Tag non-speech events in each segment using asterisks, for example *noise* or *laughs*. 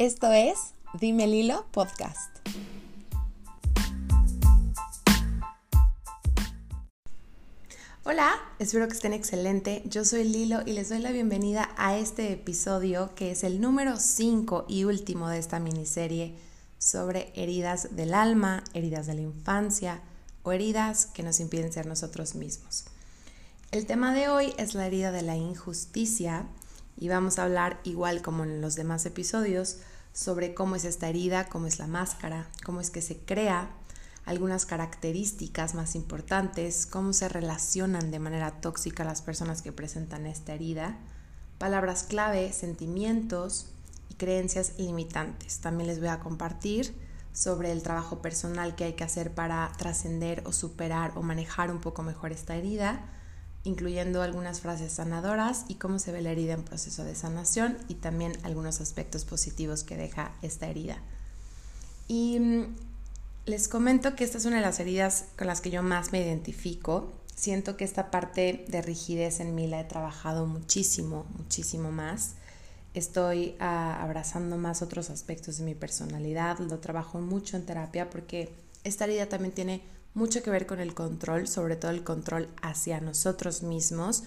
Esto es Dime Lilo Podcast. Hola, espero que estén excelente. Yo soy Lilo y les doy la bienvenida a este episodio que es el número 5 y último de esta miniserie sobre heridas del alma, heridas de la infancia o heridas que nos impiden ser nosotros mismos. El tema de hoy es la herida de la injusticia y vamos a hablar igual como en los demás episodios sobre cómo es esta herida, cómo es la máscara, cómo es que se crea, algunas características más importantes, cómo se relacionan de manera tóxica las personas que presentan esta herida, palabras clave, sentimientos y creencias limitantes. También les voy a compartir sobre el trabajo personal que hay que hacer para trascender o superar o manejar un poco mejor esta herida incluyendo algunas frases sanadoras y cómo se ve la herida en proceso de sanación y también algunos aspectos positivos que deja esta herida. Y mm, les comento que esta es una de las heridas con las que yo más me identifico. Siento que esta parte de rigidez en mí la he trabajado muchísimo, muchísimo más. Estoy ah, abrazando más otros aspectos de mi personalidad, lo trabajo mucho en terapia porque esta herida también tiene mucho que ver con el control, sobre todo el control hacia nosotros mismos.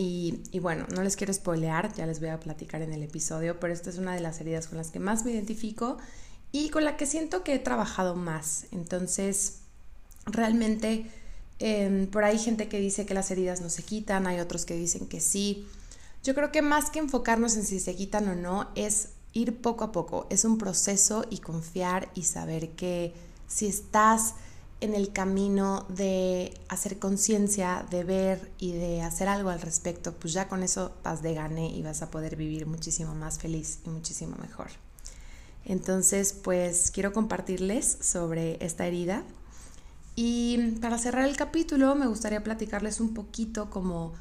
Y, bueno, no les quiero spoilear, ya les voy a platicar en el episodio, pero esta es una de las heridas con las que más me identifico y con la que siento que he trabajado más. Entonces, realmente, em, por ahí gente que dice que las heridas no se quitan, hay otros que dicen que sí. Yo creo que más que enfocarnos en si se quitan o no, es ir poco a poco, es un proceso y confiar y saber que si estás en el camino de hacer conciencia, de ver y de hacer algo al respecto, pues ya con eso vas de gane y vas a poder vivir muchísimo más feliz y muchísimo mejor. Entonces, pues quiero compartirles sobre esta herida. Y para cerrar el capítulo, me gustaría platicarles un poquito como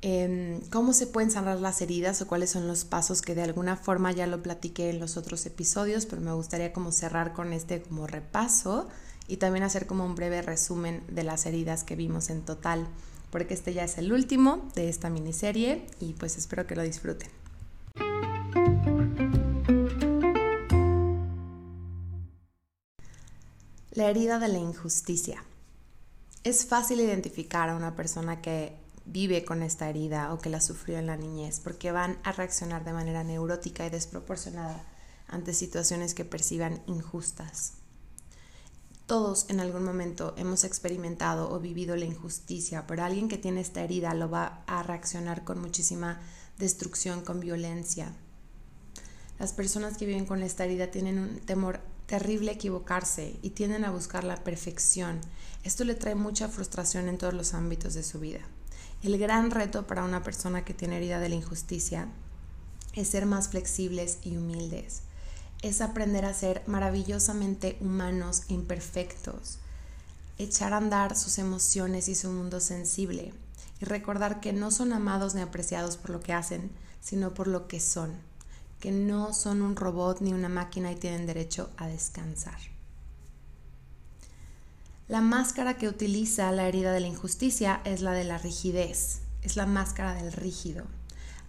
em, cómo se pueden sanar las heridas o cuáles son los pasos que de alguna forma ya lo platiqué en los otros episodios, pero me gustaría como cerrar con este como repaso y también hacer como un breve resumen de las heridas que vimos en total, porque este ya es el último de esta miniserie y pues espero que lo disfruten. La herida de la injusticia. Es fácil identificar a una persona que vive con esta herida o que la sufrió en la niñez porque van a reaccionar de manera neurótica y desproporcionada ante situaciones que perciban injustas. Todos en algún momento hemos experimentado o vivido la injusticia, pero alguien que tiene esta herida lo va a reaccionar con muchísima destrucción, con violencia. Las personas que viven con esta herida tienen un temor terrible a equivocarse y tienden a buscar la perfección. Esto le trae mucha frustración en todos los ámbitos de su vida. El gran reto para una persona que tiene herida de la injusticia es ser más flexibles y humildes es aprender a ser maravillosamente humanos e imperfectos, echar a andar sus emociones y su mundo sensible y recordar que no son amados ni apreciados por lo que hacen, sino por lo que son, que no son un robot ni una máquina y tienen derecho a descansar. La máscara que utiliza la herida de la injusticia es la de la rigidez, es la máscara del rígido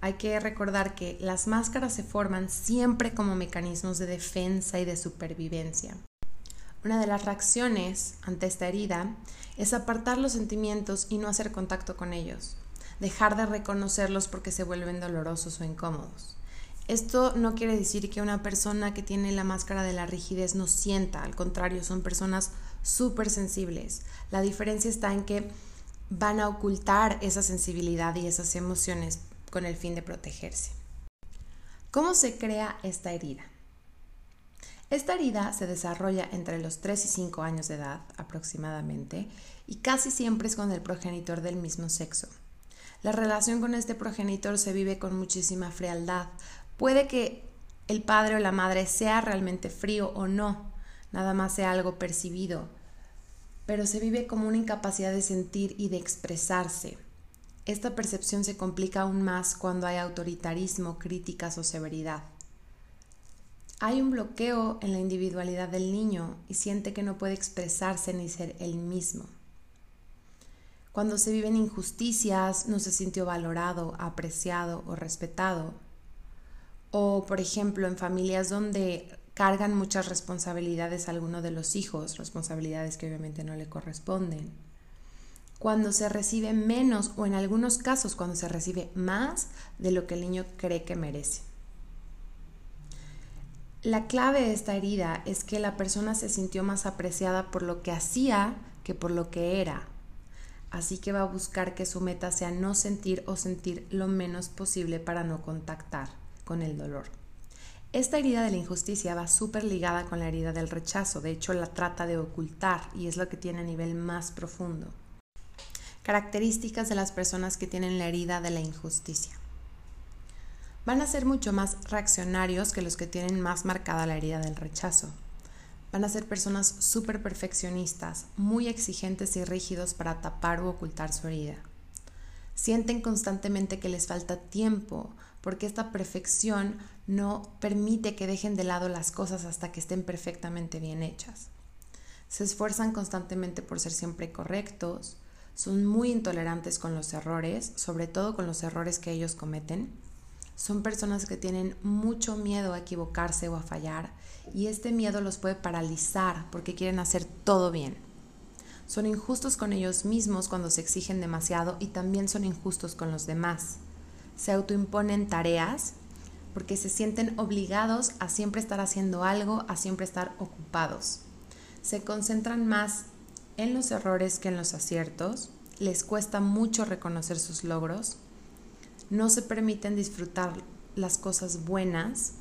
hay que recordar que las máscaras se forman siempre como mecanismos de defensa y de supervivencia. Una de las reacciones ante esta herida es apartar los sentimientos y no hacer contacto con ellos, dejar de reconocerlos porque se vuelven dolorosos o incómodos. Esto no quiere decir que una persona que tiene la máscara de la rigidez no sienta, al contrario, son personas súper sensibles. La diferencia está en que van a ocultar esa sensibilidad y esas emociones con el fin de protegerse. ¿Cómo se crea esta herida? Esta herida se desarrolla entre los 3 y 5 años de edad aproximadamente y casi siempre es con el progenitor del mismo sexo. La relación con este progenitor se vive con muchísima frialdad. Puede que el padre o la madre sea realmente frío o no, nada más sea algo percibido, pero se vive como una incapacidad de sentir y de expresarse. Esta percepción se complica aún más cuando hay autoritarismo, críticas o severidad. Hay un bloqueo en la individualidad del niño y siente que no puede expresarse ni ser él mismo. Cuando se viven injusticias, no se sintió valorado, apreciado o respetado. O, por ejemplo, en familias donde cargan muchas responsabilidades a alguno de los hijos, responsabilidades que obviamente no le corresponden. Cuando se recibe menos o en algunos casos cuando se recibe más de lo que el niño cree que merece. La clave de esta herida es que la persona se sintió más apreciada por lo que hacía que por lo que era. Así que va a buscar que su meta sea no sentir o sentir lo menos posible para no contactar con el dolor. Esta herida de la injusticia va súper ligada con la herida del rechazo, de hecho la trata de ocultar y es lo que tiene a nivel más profundo. Características de las personas que tienen la herida de la injusticia. Van a ser mucho más reaccionarios que los que tienen más marcada la herida del rechazo. Van a ser personas súper perfeccionistas, muy exigentes y rígidos para tapar o ocultar su herida. Sienten constantemente que les falta tiempo porque esta perfección no permite que dejen de lado las cosas hasta que estén perfectamente bien hechas. Se esfuerzan constantemente por ser siempre correctos, son muy intolerantes con los errores, sobre todo con los errores que ellos cometen. Son personas que tienen mucho miedo a equivocarse o a fallar y este miedo los puede paralizar porque quieren hacer todo bien. Son injustos con ellos mismos cuando se exigen demasiado y también son injustos con los demás. Se autoimponen tareas porque se sienten obligados a siempre estar haciendo algo, a siempre estar ocupados. Se concentran más en los errores que en los aciertos, les cuesta mucho reconocer sus logros, no se permiten disfrutar las cosas buenas,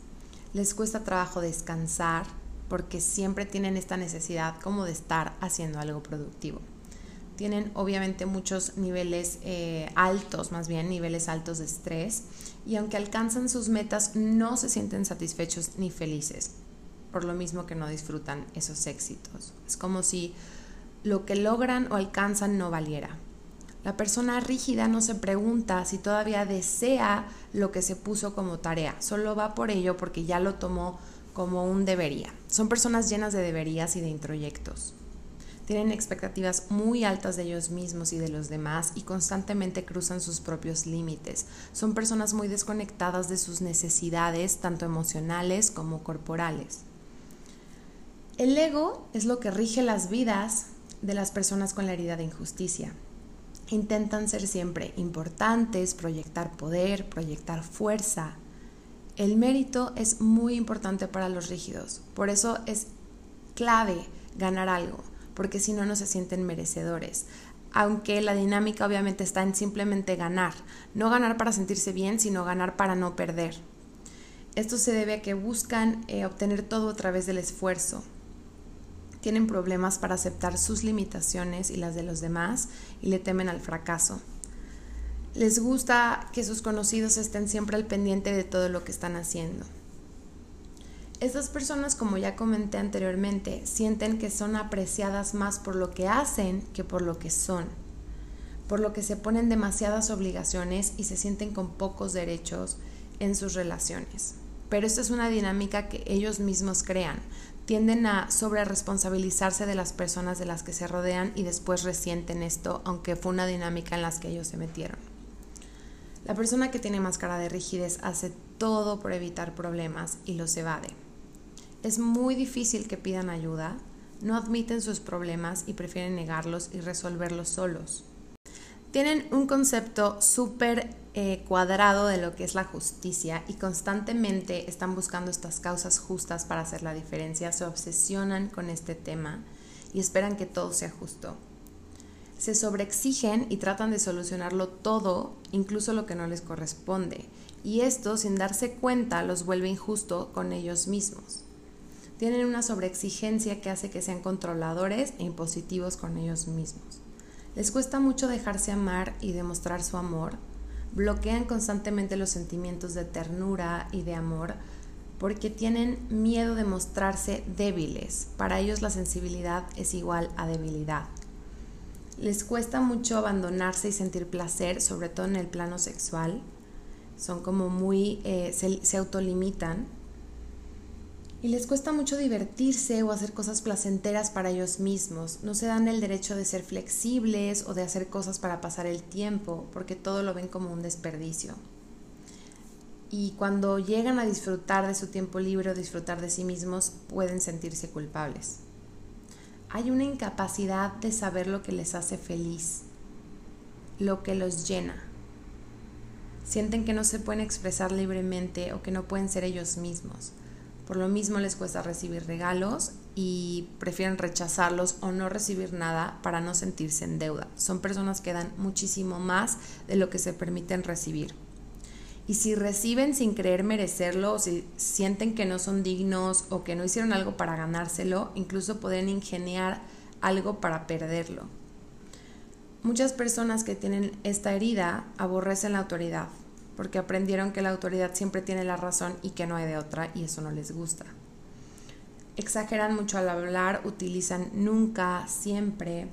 les cuesta trabajo descansar porque siempre tienen esta necesidad como de estar haciendo algo productivo tienen obviamente muchos niveles eh, altos, más bien niveles altos de estrés, y aunque alcanzan sus metas, no se sienten satisfechos ni felices, por lo mismo que no disfrutan esos éxitos. Es como si lo que logran o alcanzan no valiera. La persona rígida no se pregunta si todavía desea lo que se puso como tarea, solo va por ello porque ya lo tomó como un debería. Son personas llenas de deberías y de introyectos tienen expectativas muy altas de ellos mismos y de los demás y constantemente cruzan sus propios límites. Son personas muy desconectadas de sus necesidades, tanto emocionales como corporales. El ego es lo que rige las vidas de las personas con la herida de injusticia. Intentan ser siempre importantes, proyectar poder, proyectar fuerza. El mérito es muy importante para los rígidos, por eso es clave ganar algo porque si no, no se sienten merecedores. Aunque la dinámica obviamente está en simplemente ganar, no ganar para sentirse bien, sino ganar para no perder. Esto se debe a que buscan eh, obtener todo a través del esfuerzo. Tienen problemas para aceptar sus limitaciones y las de los demás y le temen al fracaso. Les gusta que sus conocidos estén siempre al pendiente de todo lo que están haciendo. Estas personas, como ya comenté anteriormente, sienten que son apreciadas más por lo que hacen que por lo que son, por lo que se ponen demasiadas obligaciones y se sienten con pocos derechos en sus relaciones. Pero esta es una dinámica que ellos mismos crean. Tienden a sobre responsabilizarse de las personas de las que se rodean y después resienten esto, aunque fue una dinámica en la que ellos se metieron. La persona que tiene máscara de rigidez hace todo por evitar problemas y los evade es muy difícil que pidan ayuda, no admiten sus problemas y prefieren negarlos y resolverlos solos. Tienen un concepto súper eh, cuadrado de lo que es la justicia y constantemente están buscando estas causas justas para hacer la diferencia, se obsesionan con este tema y esperan que todo sea justo. Se sobreexigen y tratan de solucionarlo todo, incluso lo que no les corresponde, y esto sin darse cuenta los vuelve injusto con ellos mismos tienen una sobreexigencia que hace que sean controladores e impositivos con ellos mismos. Les cuesta mucho dejarse amar y demostrar su amor. Bloquean constantemente los sentimientos de ternura y de amor porque tienen miedo de mostrarse débiles. Para ellos la sensibilidad es igual a debilidad. Les cuesta mucho abandonarse y sentir placer, sobre todo en el plano sexual. Son como muy, eh, se, se autolimitan y les cuesta mucho divertirse o hacer cosas placenteras para ellos mismos. No se dan el derecho de ser flexibles o de hacer cosas para pasar el tiempo, porque todo lo ven como un desperdicio. y cuando llegan a disfrutar de su tiempo libre o disfrutar de sí mismos pueden sentirse culpables. Hay una incapacidad de saber lo que les hace feliz, lo que los llena. Sienten que no se pueden expresar libremente o que no pueden ser ellos mismos. Por lo mismo les cuesta recibir regalos y prefieren rechazarlos o no recibir nada para no sentirse en deuda. Son personas que dan muchísimo más de lo que se permiten recibir. Y si reciben sin creer merecerlo, o si sienten que no son dignos o que no hicieron algo para ganárselo, incluso pueden ingeniar algo para perderlo. Muchas personas que tienen esta herida aborrecen la autoridad, porque aprendieron que la autoridad siempre tiene la razón y que no hay de otra, y eso no les gusta. Exageran mucho al hablar, utilizan nunca, siempre,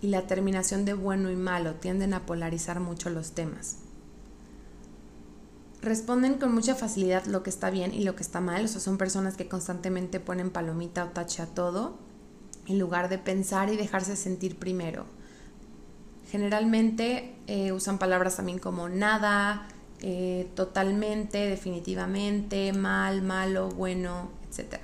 y la terminación de bueno y malo tienden a polarizar mucho los temas responden con mucha facilidad lo que está bien y lo que está mal. O sea, son personas que constantemente ponen palomita o tache a todo en lugar de pensar y dejarse sentir primero. Generalmente eh, usan palabras también como nada, eh, totalmente, definitivamente, mal, malo, bueno, etc.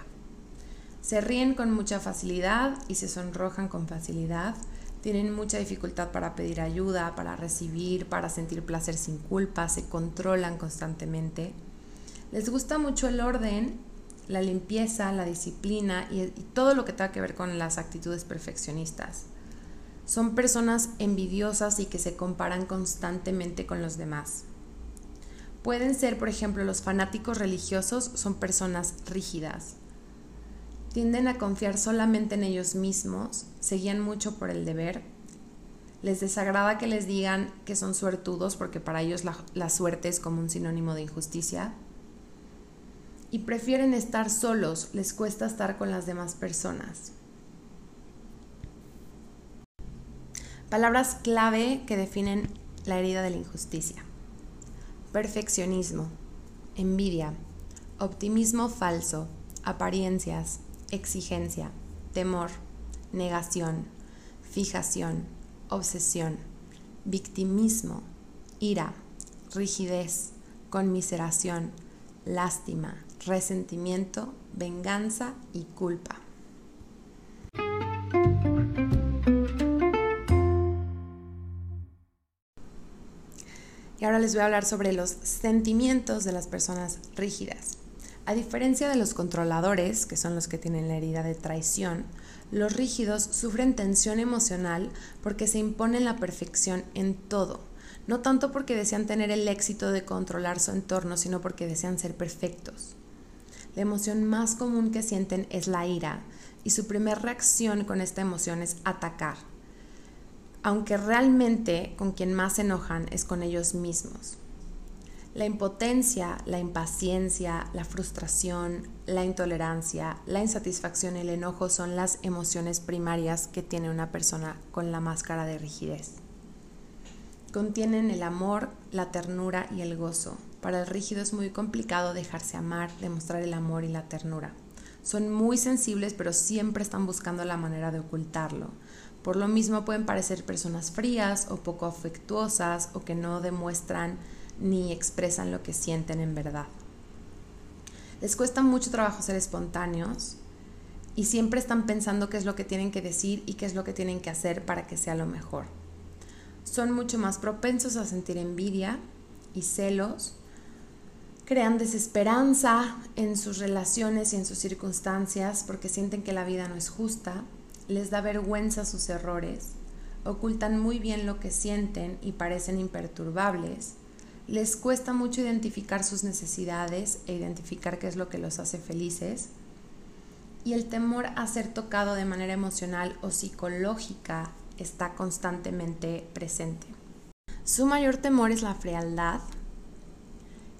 Se ríen con mucha facilidad y se sonrojan con facilidad tienen mucha dificultad para pedir ayuda, para recibir, para sentir placer sin culpa, se controlan constantemente. Les gusta mucho el orden, la limpieza, la disciplina y, todo lo que tenga que ver con las actitudes perfeccionistas. Son personas envidiosas y que se comparan constantemente con los demás. Pueden ser, por ejemplo, los fanáticos religiosos son personas rígidas, tienden a confiar solamente en ellos mismos, se guían mucho por el deber, les desagrada que les digan que son suertudos porque para ellos la, la, suerte es como un sinónimo de injusticia. Y prefieren estar solos, les cuesta estar con las demás personas. Palabras clave que definen la herida de la injusticia. Perfeccionismo, envidia, optimismo falso, apariencias, exigencia, temor, negación, fijación, obsesión, victimismo, ira, rigidez, conmiseración, lástima, resentimiento, venganza y culpa. Y ahora les voy a hablar sobre los sentimientos de las personas rígidas. A diferencia de los controladores, que son los que tienen la herida de traición, los rígidos sufren tensión emocional porque se imponen la perfección en todo, no tanto porque desean tener el éxito de controlar su entorno, sino porque desean ser perfectos. La emoción más común que sienten es la ira, y su primera reacción con esta emoción es atacar, aunque realmente con quien más se enojan es con ellos mismos. La impotencia, la impaciencia, la frustración, la intolerancia, la insatisfacción y el enojo son las emociones primarias que tiene una persona con la máscara de rigidez. Contienen el amor, la ternura y el gozo. Para el rígido es muy complicado dejarse amar, demostrar el amor y la ternura. Son muy sensibles pero siempre están buscando la manera de ocultarlo. Por lo mismo pueden parecer personas frías o poco afectuosas o que no demuestran ni expresan lo que sienten en verdad. Les cuesta mucho trabajo ser espontáneos y siempre están pensando qué es lo que tienen que decir y qué es lo que tienen que hacer para que sea lo mejor. Son mucho más propensos a sentir envidia y celos, crean desesperanza en sus relaciones y en sus circunstancias porque sienten que la vida no es justa, les da vergüenza sus errores, ocultan muy bien lo que sienten y parecen imperturbables, les cuesta mucho identificar sus necesidades e identificar qué es lo que los hace felices. Y el temor a ser tocado de manera emocional o psicológica está constantemente presente. Su mayor temor es la frialdad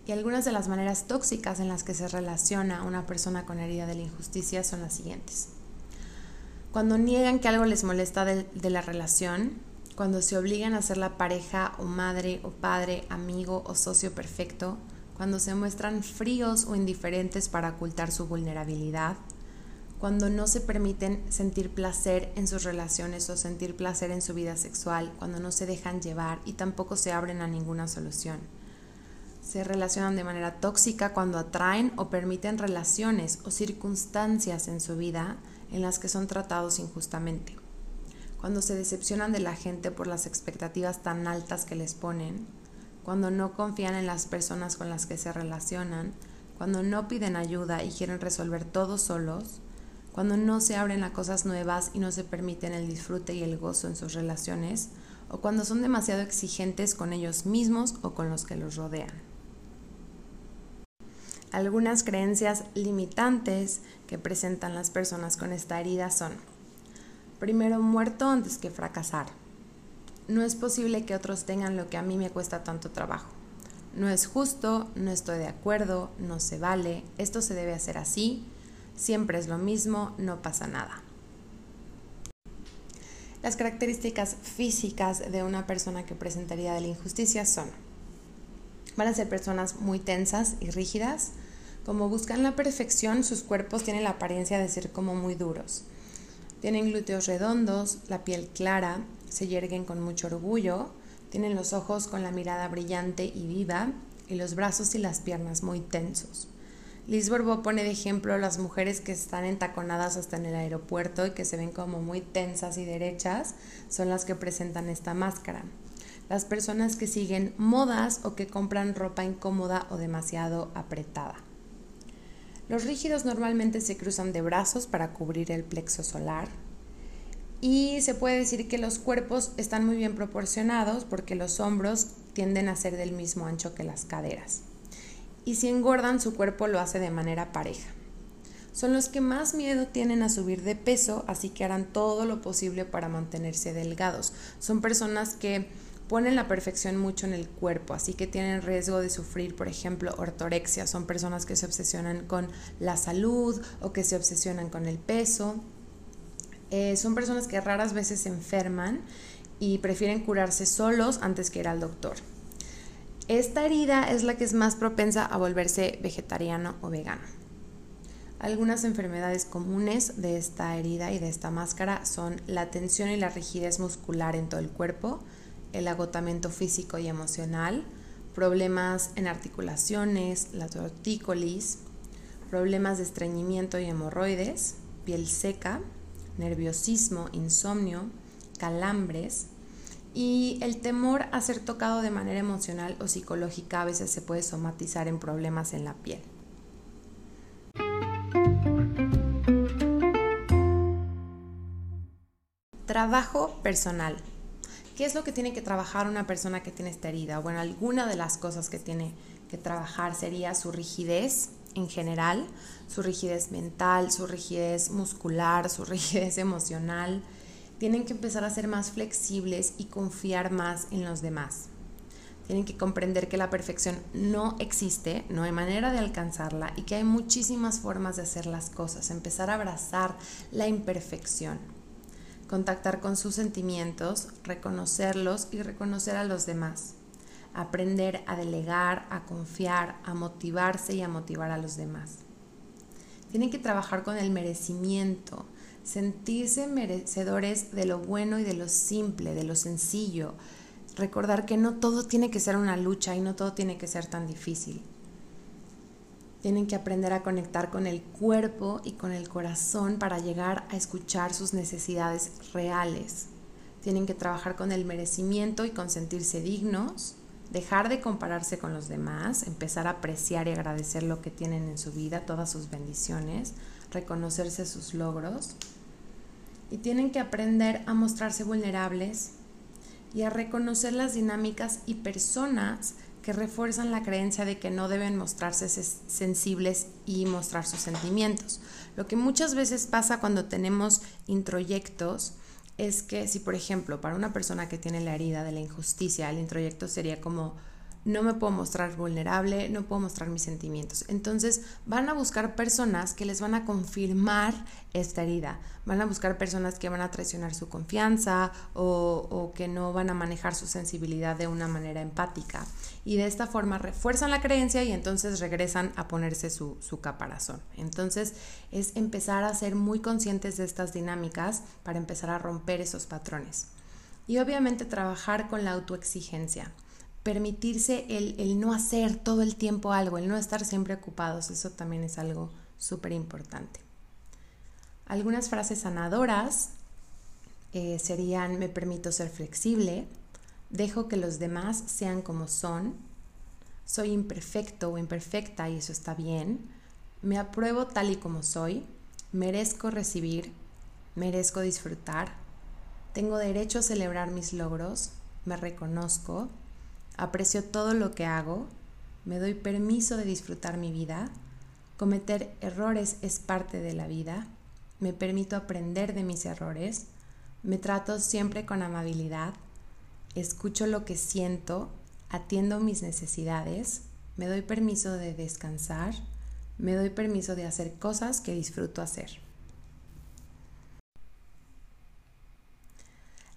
y algunas de las maneras tóxicas en las que se relaciona una persona con herida de la injusticia son las siguientes. Cuando niegan que algo les molesta de, la relación, cuando se obligan a ser la pareja o madre o padre, amigo o socio perfecto, cuando se muestran fríos o indiferentes para ocultar su vulnerabilidad, cuando no se permiten sentir placer en sus relaciones o sentir placer en su vida sexual, cuando no se dejan llevar y tampoco se abren a ninguna solución, Se relacionan de manera tóxica cuando atraen o permiten relaciones o circunstancias en su vida en las que son tratados injustamente. Cuando se decepcionan de la gente por las expectativas tan altas que les ponen, cuando no confían en las personas con las que se relacionan, cuando no piden ayuda y quieren resolver todo solos, cuando no se abren a cosas nuevas y no se permiten el disfrute y el gozo en sus relaciones, o cuando son demasiado exigentes con ellos mismos o con los que los rodean. Algunas creencias limitantes que presentan las personas con esta herida son, primero muerto antes que fracasar. No es posible que otros tengan lo que a mí me cuesta tanto trabajo. No es justo, no estoy de acuerdo, no se vale, esto se debe hacer así, siempre es lo mismo, no pasa nada. Las características físicas de una persona que presentaría de la injusticia son, van a ser personas muy tensas y rígidas, como buscan la perfección, sus cuerpos tienen la apariencia de ser como muy duros. Tienen glúteos redondos, la piel clara, se yerguen con mucho orgullo, tienen los ojos con la mirada brillante y viva y los brazos y las piernas muy tensos. Liz Borbó pone de ejemplo a las mujeres que están entaconadas hasta en el aeropuerto y que se ven como muy tensas y derechas, son las que presentan esta máscara. Las personas que siguen modas o que compran ropa incómoda o demasiado apretada. Los rígidos normalmente se cruzan de brazos para cubrir el plexo solar. Y se puede decir que los cuerpos están muy bien proporcionados porque los hombros tienden a ser del mismo ancho que las caderas y si engordan su cuerpo lo hace de manera pareja. Son los que más miedo tienen a subir de peso, así que harán todo lo posible para mantenerse delgados. Son personas que ponen la perfección mucho en el cuerpo, así que tienen riesgo de sufrir, por ejemplo, ortorexia. Son personas que se obsesionan con la salud o que se obsesionan con el peso. Eh, son personas que raras veces se enferman y prefieren curarse solos antes que ir al doctor. Esta herida es la que es más propensa a volverse vegetariano o vegano. Algunas enfermedades comunes de esta herida y de esta máscara son la tensión y la rigidez muscular en todo el cuerpo, el agotamiento físico y emocional, problemas en articulaciones, la tortícolis, problemas de estreñimiento y hemorroides, piel seca, nerviosismo, insomnio, calambres, y el temor a ser tocado de manera emocional o psicológica a veces se puede somatizar en problemas en la piel. Trabajo personal. ¿Qué es lo que tiene que trabajar una persona que tiene esta herida? Bueno, alguna de las cosas que tiene que trabajar sería su rigidez en general, su rigidez mental, su rigidez muscular, su *laughs* rigidez emocional, tienen que empezar a ser más flexibles y confiar más en los demás. Tienen que comprender que la perfección no existe, no hay manera de alcanzarla y que hay muchísimas formas de hacer las cosas. Empezar a abrazar la imperfección. Contactar con sus sentimientos, reconocerlos y reconocer a los demás. Aprender a delegar, a confiar, a motivarse y a motivar a los demás. Tienen que trabajar con el merecimiento, sentirse merecedores de lo bueno y de lo simple, de lo sencillo, recordar que no todo tiene que ser una lucha y no todo tiene que ser tan difícil. Tienen que aprender a conectar con el cuerpo y con el corazón para llegar a escuchar sus necesidades reales. Tienen que trabajar con el merecimiento y con sentirse dignos, dejar de compararse con los demás, empezar a apreciar y agradecer lo que tienen en su vida, todas sus bendiciones, reconocerse sus logros y tienen que aprender a mostrarse vulnerables y a reconocer las dinámicas y personas que refuerzan la creencia de que no deben mostrarse sensibles y mostrar sus sentimientos. Lo que muchas veces pasa cuando tenemos introyectos es que si, por ejemplo, para una persona que tiene la herida de la injusticia, el introyecto sería como no me puedo mostrar vulnerable, no puedo mostrar mis sentimientos. Entonces van a buscar personas que les van a confirmar esta herida, van a buscar personas que van a traicionar su confianza o, que no van a manejar su sensibilidad de una manera empática. Y de esta forma refuerzan la creencia y entonces regresan a ponerse su, su caparazón. Entonces es empezar a ser muy conscientes de estas dinámicas para empezar a romper esos patrones. Y obviamente trabajar con la autoexigencia permitirse el, el, no hacer todo el tiempo algo, el no estar siempre ocupados, eso también es algo súper importante. Algunas frases sanadoras eh, serían me permito ser flexible, dejo que los demás sean como son, soy imperfecto o imperfecta y eso está bien, me apruebo tal y como soy, merezco recibir, merezco disfrutar, tengo derecho a celebrar mis logros, me reconozco, aprecio todo lo que hago, me doy permiso de disfrutar mi vida, cometer errores es parte de la vida, me permito aprender de mis errores, me trato siempre con amabilidad, escucho lo que siento, atiendo mis necesidades, me doy permiso de descansar, me doy permiso de hacer cosas que disfruto hacer.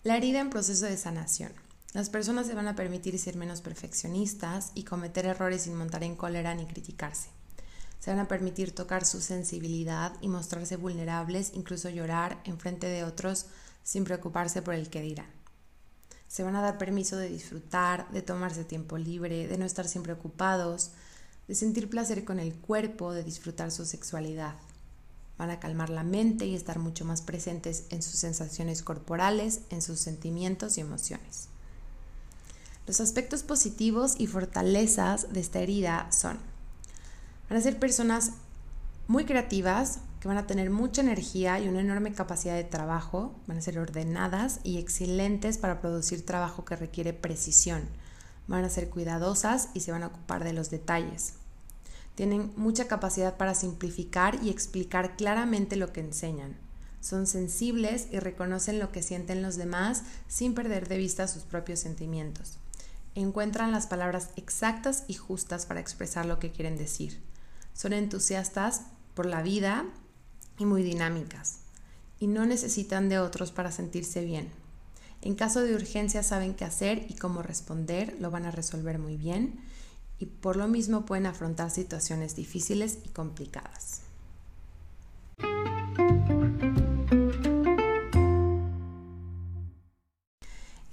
La herida en proceso de sanación. Las personas se van a permitir ser menos perfeccionistas y cometer errores sin montar en cólera ni criticarse. Se van a permitir tocar su sensibilidad y mostrarse vulnerables, incluso llorar en frente de otros sin preocuparse por el que dirán. Se van a dar permiso de disfrutar, de tomarse tiempo libre, de no estar siempre ocupados, de sentir placer con el cuerpo, de disfrutar su sexualidad. Van a calmar la mente y estar mucho más presentes en sus sensaciones corporales, en sus sentimientos y emociones. Los aspectos positivos y fortalezas de esta herida son, van a ser personas muy creativas, que van a tener mucha energía y una enorme capacidad de trabajo, van a ser ordenadas y excelentes para producir trabajo que requiere precisión, van a ser cuidadosas y se van a ocupar de los detalles. Tienen mucha capacidad para simplificar y explicar claramente lo que enseñan. Son sensibles y reconocen lo que sienten los demás sin perder de vista sus propios sentimientos. Encuentran las palabras exactas y justas para expresar lo que quieren decir. Son entusiastas por la vida y muy dinámicas, y no necesitan de otros para sentirse bien. En caso de urgencia saben qué hacer y cómo responder, lo van a resolver muy bien y por lo mismo pueden afrontar situaciones difíciles y complicadas.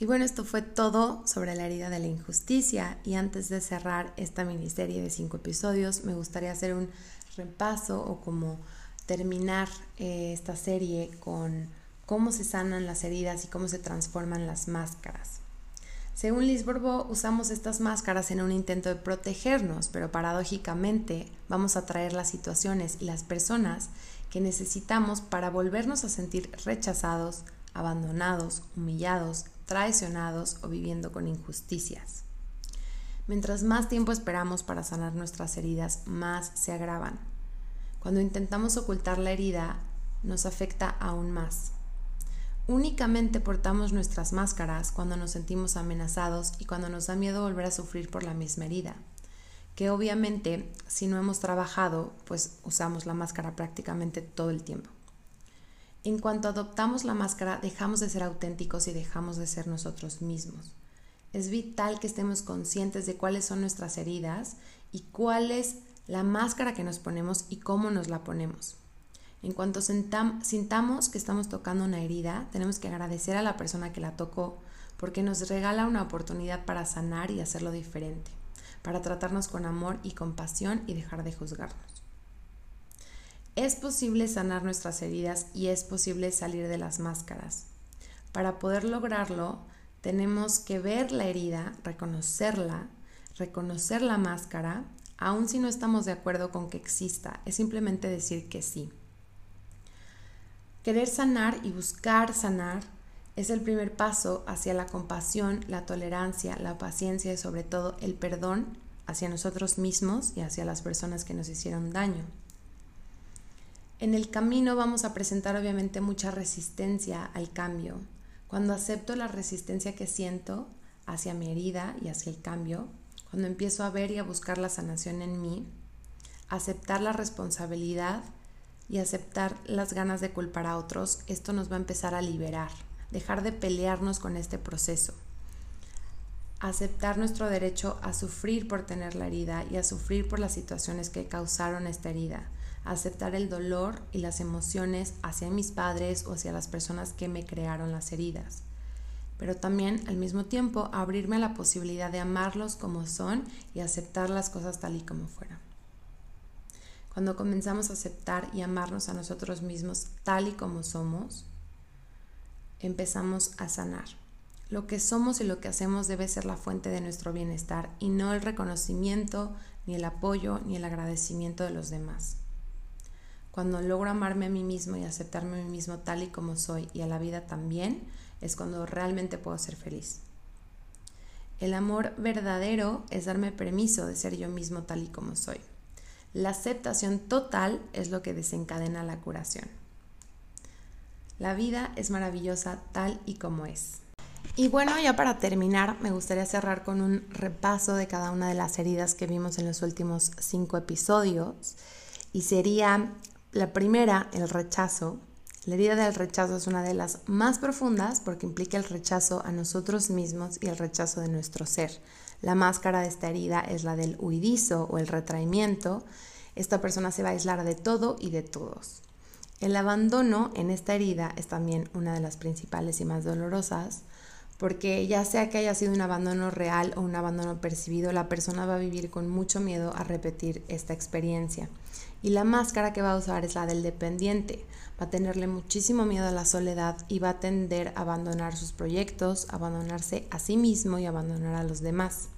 Y bueno, esto fue todo sobre la herida de la injusticia y antes de cerrar esta miniserie de cinco episodios me gustaría hacer un repaso o como terminar eh, esta serie con cómo se sanan las heridas y cómo se transforman las máscaras. Según Liz Bourbeau, usamos estas máscaras en un intento de protegernos, pero paradójicamente vamos a traer las situaciones y las personas que necesitamos para volvernos a sentir rechazados, abandonados, humillados, traicionados o viviendo con injusticias. Mientras más tiempo esperamos para sanar nuestras heridas, más se agravan. Cuando intentamos ocultar la herida, nos afecta aún más. Únicamente portamos nuestras máscaras cuando nos sentimos amenazados y cuando nos da miedo volver a sufrir por la misma herida. Que obviamente, si no hemos trabajado, pues usamos la máscara prácticamente todo el tiempo. En cuanto adoptamos la máscara, dejamos de ser auténticos y dejamos de ser nosotros mismos. Es vital que estemos conscientes de cuáles son nuestras heridas y cuáles la máscara que nos ponemos y cómo nos la ponemos. En cuanto sintamos que estamos tocando una herida, tenemos que agradecer a la persona que la tocó porque nos regala una oportunidad para sanar y hacerlo diferente, para tratarnos con amor y compasión y dejar de juzgarnos. Es posible sanar nuestras heridas y es posible salir de las máscaras. Para poder lograrlo, tenemos que ver la herida, reconocerla, reconocer la máscara aun si no estamos de acuerdo con que exista, es simplemente decir que sí. Querer sanar y buscar sanar es el primer paso hacia la compasión, la tolerancia, la paciencia y sobre todo el perdón hacia nosotros mismos y hacia las personas que nos hicieron daño. En el camino vamos a presentar obviamente mucha resistencia al cambio. Cuando acepto la resistencia que siento hacia mi herida y hacia el cambio, cuando empiezo a ver y a buscar la sanación en mí, aceptar la responsabilidad y aceptar las ganas de culpar a otros, esto nos va a empezar a liberar, dejar de pelearnos con este proceso, aceptar nuestro derecho a sufrir por tener la herida y a sufrir por las situaciones que causaron esta herida, aceptar el dolor y las emociones hacia mis padres o hacia las personas que me crearon las heridas pero también al mismo tiempo abrirme a la posibilidad de amarlos como son y aceptar las cosas tal y como fueran. Cuando comenzamos a aceptar y amarnos a nosotros mismos tal y como somos, empezamos a sanar. Lo que somos y lo que hacemos debe ser la fuente de nuestro bienestar y no el reconocimiento, ni el apoyo, ni el agradecimiento de los demás. Cuando logro amarme a mí mismo y aceptarme a mí mismo tal y como soy y a la vida también, es cuando realmente puedo ser feliz. El amor verdadero es darme permiso de ser yo mismo tal y como soy. La aceptación total es lo que desencadena la curación. La vida es maravillosa tal y como es. Y bueno, ya para terminar, me gustaría cerrar con un repaso de cada una de las heridas que vimos en los últimos cinco episodios. Y sería la primera, el rechazo, la herida del rechazo es una de las más profundas porque implica el rechazo a nosotros mismos y el rechazo de nuestro ser. La máscara de esta herida es la del huidizo o el retraimiento. Esta persona se va a aislar de todo y de todos. El abandono en esta herida es también una de las principales y más dolorosas porque ya sea que haya sido un abandono real o un abandono percibido, la persona va a vivir con mucho miedo a repetir esta experiencia. Y la máscara que va a usar es la del dependiente. Va a tenerle muchísimo miedo a la soledad y va a tender a abandonar sus proyectos, abandonarse a sí mismo y abandonar a los demás.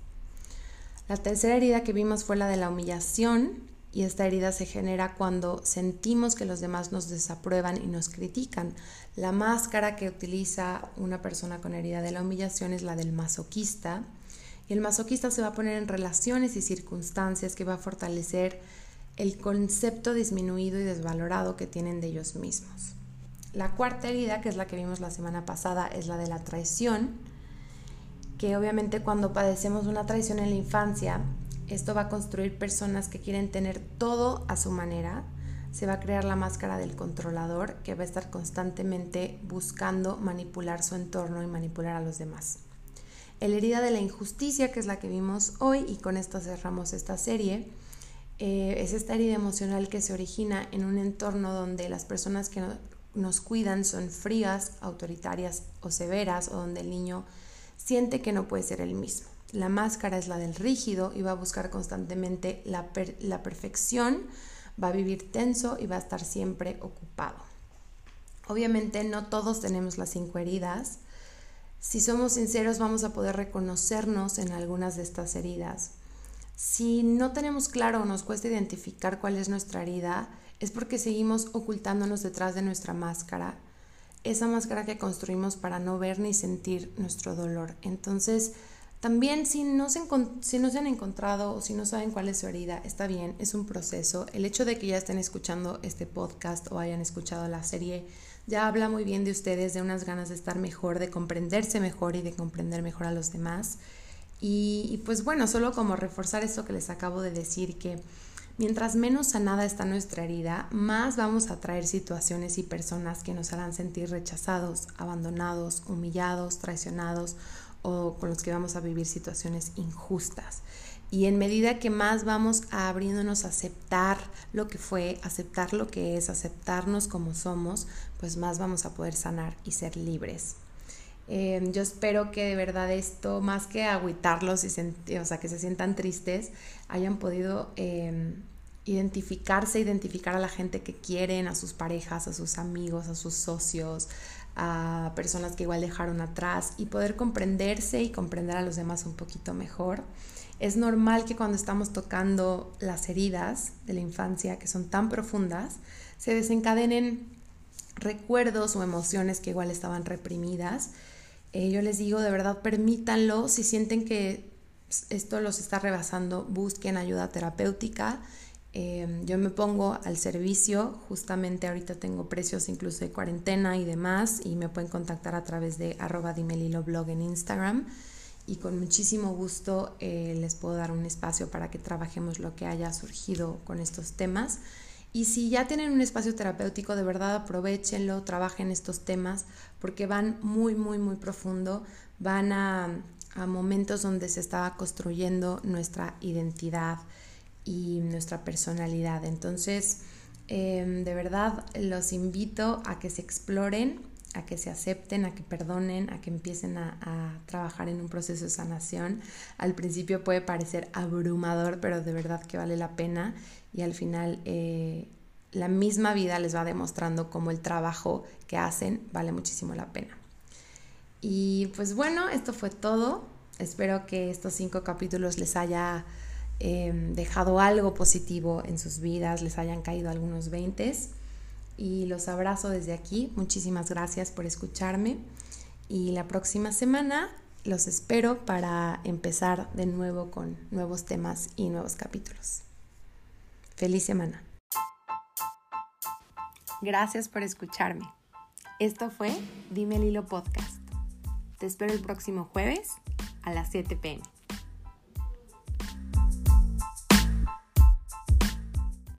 La tercera herida que vimos fue la de la humillación y esta herida se genera cuando sentimos que los demás nos desaprueban y nos critican. La máscara que utiliza una persona con herida de la humillación es la del masoquista y el masoquista se va a poner en relaciones y circunstancias que va a fortalecer el concepto disminuido y desvalorado que tienen de ellos mismos. La cuarta herida, que es la que vimos la semana pasada, es la de la traición, que obviamente cuando padecemos una traición en la infancia, esto va a construir personas que quieren tener todo a su manera, se va a crear la máscara del controlador que va a estar constantemente buscando manipular su entorno y manipular a los demás. El herida de la injusticia, que es la que vimos hoy, y con esto cerramos esta serie, eh, es esta herida emocional que se origina en un entorno donde las personas que nos cuidan son frías, autoritarias o severas, o donde el niño siente que no puede ser el mismo. La máscara es la del rígido y va a buscar constantemente la, la perfección, va a vivir tenso y va a estar siempre ocupado. Obviamente no todos tenemos las cinco heridas. Si somos sinceros vamos a poder reconocernos en algunas de estas heridas si no tenemos claro o nos cuesta identificar cuál es nuestra herida, es porque seguimos ocultándonos detrás de nuestra máscara, esa máscara que construimos para no ver ni sentir nuestro dolor. Entonces, también si no, se, han encontrado o si no saben cuál es su herida, está bien, es un proceso. El hecho de que ya estén escuchando este podcast o hayan escuchado la serie ya habla muy bien de ustedes, de unas ganas de estar mejor, de comprenderse mejor y de comprender mejor a los demás. Y, pues bueno, solo como reforzar esto que les acabo de decir, que mientras menos sanada está nuestra herida, más vamos a traer situaciones y personas que nos harán sentir rechazados, abandonados, humillados, traicionados o con los que vamos a vivir situaciones injustas. Y en medida que más vamos abriéndonos a aceptar lo que fue, aceptar lo que es, aceptarnos como somos, pues más vamos a poder sanar y ser libres. Em, yo espero que de verdad esto, más que agüitarlos, y o sea, que se sientan tristes, hayan podido em, identificarse, identificar a la gente que quieren, a sus parejas, a sus amigos, a sus socios, a personas que igual dejaron atrás y poder comprenderse y comprender a los demás un poquito mejor. Es normal que cuando estamos tocando las heridas de la infancia, que son tan profundas, se desencadenen recuerdos o emociones que igual estaban reprimidas eh, yo les digo, de verdad, permítanlo. Si sienten que esto los está rebasando, busquen ayuda terapéutica. Em, yo me pongo al servicio, justamente ahorita tengo precios incluso de cuarentena y demás, y me pueden contactar a través de arroba blog en Instagram y con muchísimo gusto eh, les puedo dar un espacio para que trabajemos lo que haya surgido con estos temas. Y si ya tienen un espacio terapéutico, de verdad aprovechenlo, trabajen estos temas, porque van muy, muy, muy profundo, van a, momentos donde se estaba construyendo nuestra identidad y nuestra personalidad. Entonces, em, de verdad los invito a que se exploren, a que se acepten, a que perdonen, a que empiecen a, trabajar en un proceso de sanación. Al principio puede parecer abrumador, pero de verdad que vale la pena y al final eh, la misma vida les va demostrando cómo el trabajo que hacen vale muchísimo la pena. Y pues bueno, esto fue todo. Espero que estos cinco capítulos les haya em, dejado algo positivo en sus vidas, les hayan caído algunos veintes y los abrazo desde aquí. Muchísimas gracias por escucharme y la próxima semana los espero para empezar de nuevo con nuevos temas y nuevos capítulos. Feliz semana. Gracias por escucharme. Esto fue Dime el Hilo Podcast. Te espero el próximo jueves a las 7 pm.